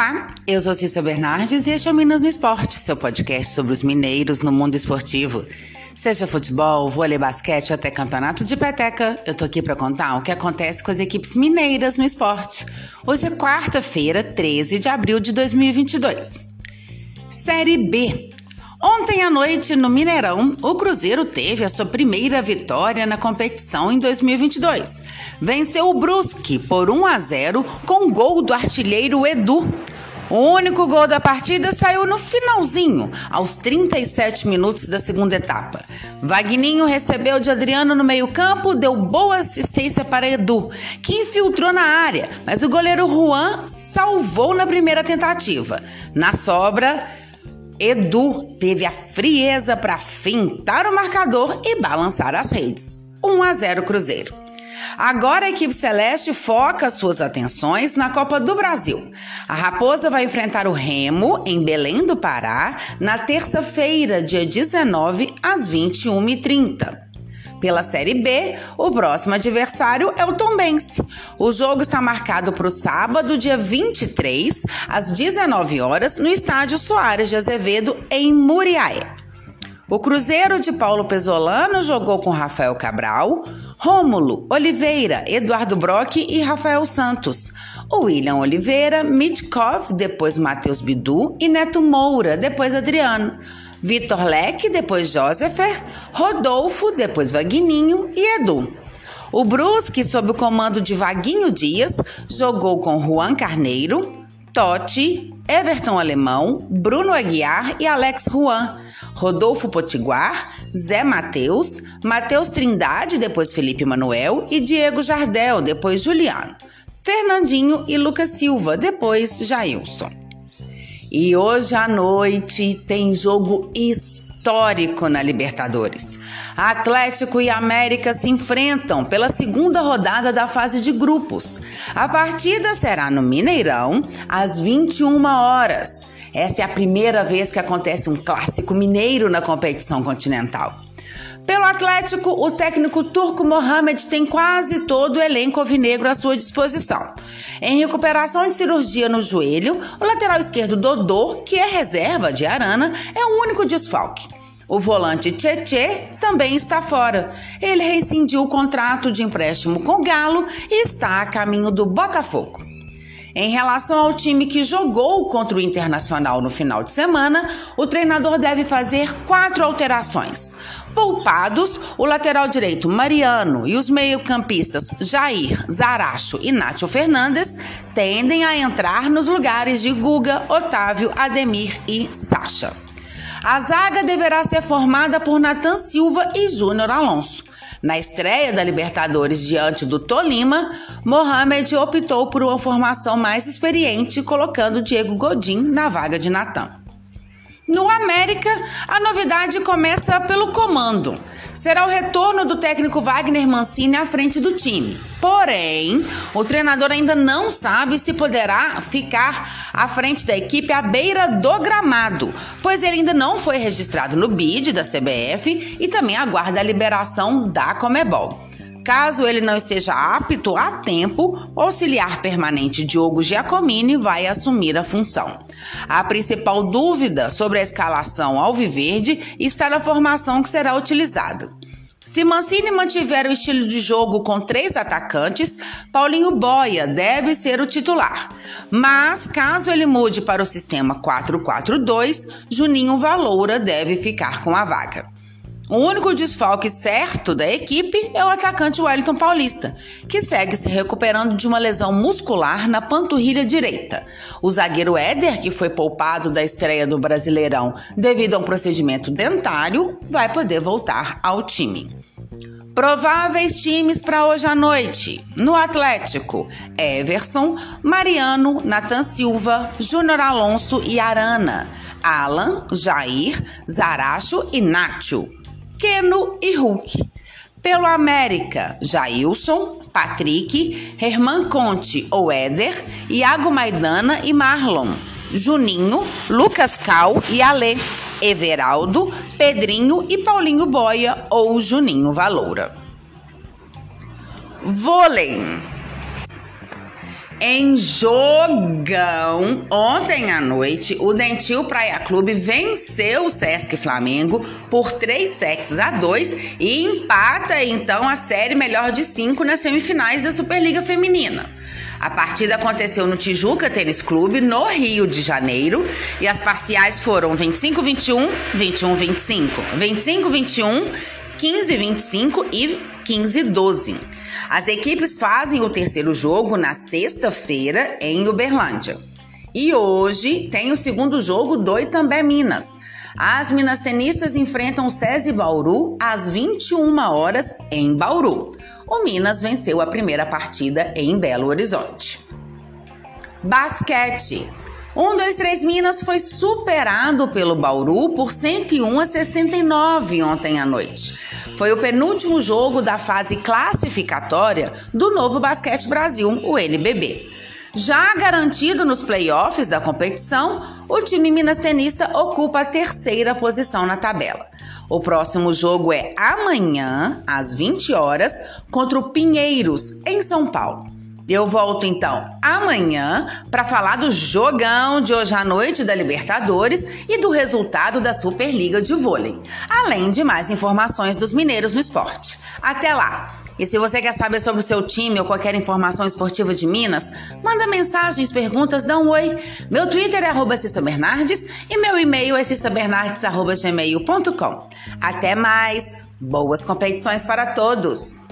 Olá, eu sou Cissa Bernardes e este é o Minas no Esporte, seu podcast sobre os mineiros no mundo esportivo. Seja futebol, vôlei, basquete ou até campeonato de peteca, eu tô aqui para contar o que acontece com as equipes mineiras no esporte. Hoje é quarta-feira, 13 de abril de 2022. Série B. Ontem à noite, no Mineirão, o Cruzeiro teve a sua primeira vitória na competição em 2022. Venceu o Brusque por 1 a 0 com gol do artilheiro Edu. O único gol da partida saiu no finalzinho, aos 37 minutos da segunda etapa. Vagninho recebeu de Adriano no meio-campo, deu boa assistência para Edu, que infiltrou na área, mas o goleiro Juan salvou na primeira tentativa. Na sobra, Edu teve a frieza para fintar o marcador e balançar as redes. 1 a 0 Cruzeiro. Agora a equipe celeste foca suas atenções na Copa do Brasil. A Raposa vai enfrentar o Remo em Belém do Pará na terça-feira, dia 19, às 21h30. Pela Série B, o próximo adversário é o Tombense. O jogo está marcado para o sábado, dia 23, às 19 horas, no estádio Soares de Azevedo, em Muriaé. O Cruzeiro de Paulo Pesolano jogou com Rafael Cabral, Rômulo, Oliveira, Eduardo Brock e Rafael Santos. O William Oliveira, Mitkov, depois Matheus Bidu e Neto Moura, depois Adriano. Vitor Leque, depois Josefer, Rodolfo, depois Vagninho e Edu. O Brusque, sob o comando de Vaguinho Dias, jogou com Juan Carneiro, Totti, Everton Alemão, Bruno Aguiar e Alex Juan, Rodolfo Potiguar, Zé Mateus, Mateus Trindade, depois Felipe Manuel e Diego Jardel, depois Juliano, Fernandinho e Lucas Silva, depois Jailson. E hoje à noite tem jogo histórico na Libertadores. Atlético e América se enfrentam pela segunda rodada da fase de grupos. A partida será no Mineirão às 21 horas. Essa é a primeira vez que acontece um clássico mineiro na competição continental. Pelo Atlético, o técnico turco Mohamed tem quase todo o elenco alvinegro à sua disposição. Em recuperação de cirurgia no joelho, o lateral esquerdo Dodô, que é reserva de Arana, é o único desfalque. O volante Tietê também está fora. Ele rescindiu o contrato de empréstimo com o Galo e está a caminho do Botafogo. Em relação ao time que jogou contra o Internacional no final de semana, o treinador deve fazer quatro alterações. Poupados, o lateral direito Mariano e os meio-campistas Jair, Zaracho e Nátio Fernandes tendem a entrar nos lugares de Guga, Otávio, Ademir e Sacha. A zaga deverá ser formada por Natan Silva e Júnior Alonso. Na estreia da Libertadores diante do Tolima, Mohamed optou por uma formação mais experiente, colocando Diego Godin na vaga de Natan. No América, a novidade começa pelo comando. Será o retorno do técnico Wagner Mancini à frente do time. Porém, o treinador ainda não sabe se poderá ficar à frente da equipe à beira do gramado, pois ele ainda não foi registrado no BID da CBF e também aguarda a liberação da Comebol. Caso ele não esteja apto a tempo, o auxiliar permanente Diogo Giacomini vai assumir a função. A principal dúvida sobre a escalação alviverde está na formação que será utilizada. Se Mancini mantiver o estilo de jogo com três atacantes, Paulinho Boia deve ser o titular. Mas, caso ele mude para o sistema 4-4-2, Juninho Valoura deve ficar com a vaga. O único desfalque certo da equipe é o atacante Wellington Paulista, que segue se recuperando de uma lesão muscular na panturrilha direita. O zagueiro Éder, que foi poupado da estreia do Brasileirão devido a um procedimento dentário, vai poder voltar ao time. Prováveis times para hoje à noite. No Atlético, Everson, Mariano, Nathan Silva, Júnior Alonso e Arana. Alan, Jair, Zaracho e Nacho. Keno e Hulk. Pelo América, Jailson, Patrick, Herman Conte ou Éder, Iago Maidana e Marlon. Juninho, Lucas Cal e Alê, Everaldo, Pedrinho e Paulinho Boia ou Juninho Valoura. Vôlei. Em jogão, ontem à noite, o Dentil Praia Clube venceu o Sesc Flamengo por 3 sets a 2 e empata então a série melhor de 5 nas semifinais da Superliga Feminina. A partida aconteceu no Tijuca Tênis Clube, no Rio de Janeiro, e as parciais foram 25-21, 21-25, 25-21, 15-25 e 15-12. As equipes fazem o terceiro jogo na sexta-feira em Uberlândia. E hoje tem o segundo jogo do Itambé Minas. As minas tenistas enfrentam o SESI Bauru às 21 horas em Bauru. O Minas venceu a primeira partida em Belo Horizonte. Basquete. 1, 2, 3 Minas foi superado pelo Bauru por 101 a 69 ontem à noite. Foi o penúltimo jogo da fase classificatória do Novo Basquete Brasil, o NBB. Já garantido nos playoffs da competição, o time minas tenista ocupa a terceira posição na tabela. O próximo jogo é amanhã, às 20 horas, contra o Pinheiros, em São Paulo. Eu volto então amanhã para falar do jogão de hoje à noite da Libertadores e do resultado da Superliga de Vôlei, além de mais informações dos mineiros no esporte. Até lá! E se você quer saber sobre o seu time ou qualquer informação esportiva de Minas, manda mensagens, perguntas, dá um oi. Meu Twitter é arroba Bernardes e meu e-mail é cissabernardes.gmail.com. Até mais! Boas competições para todos!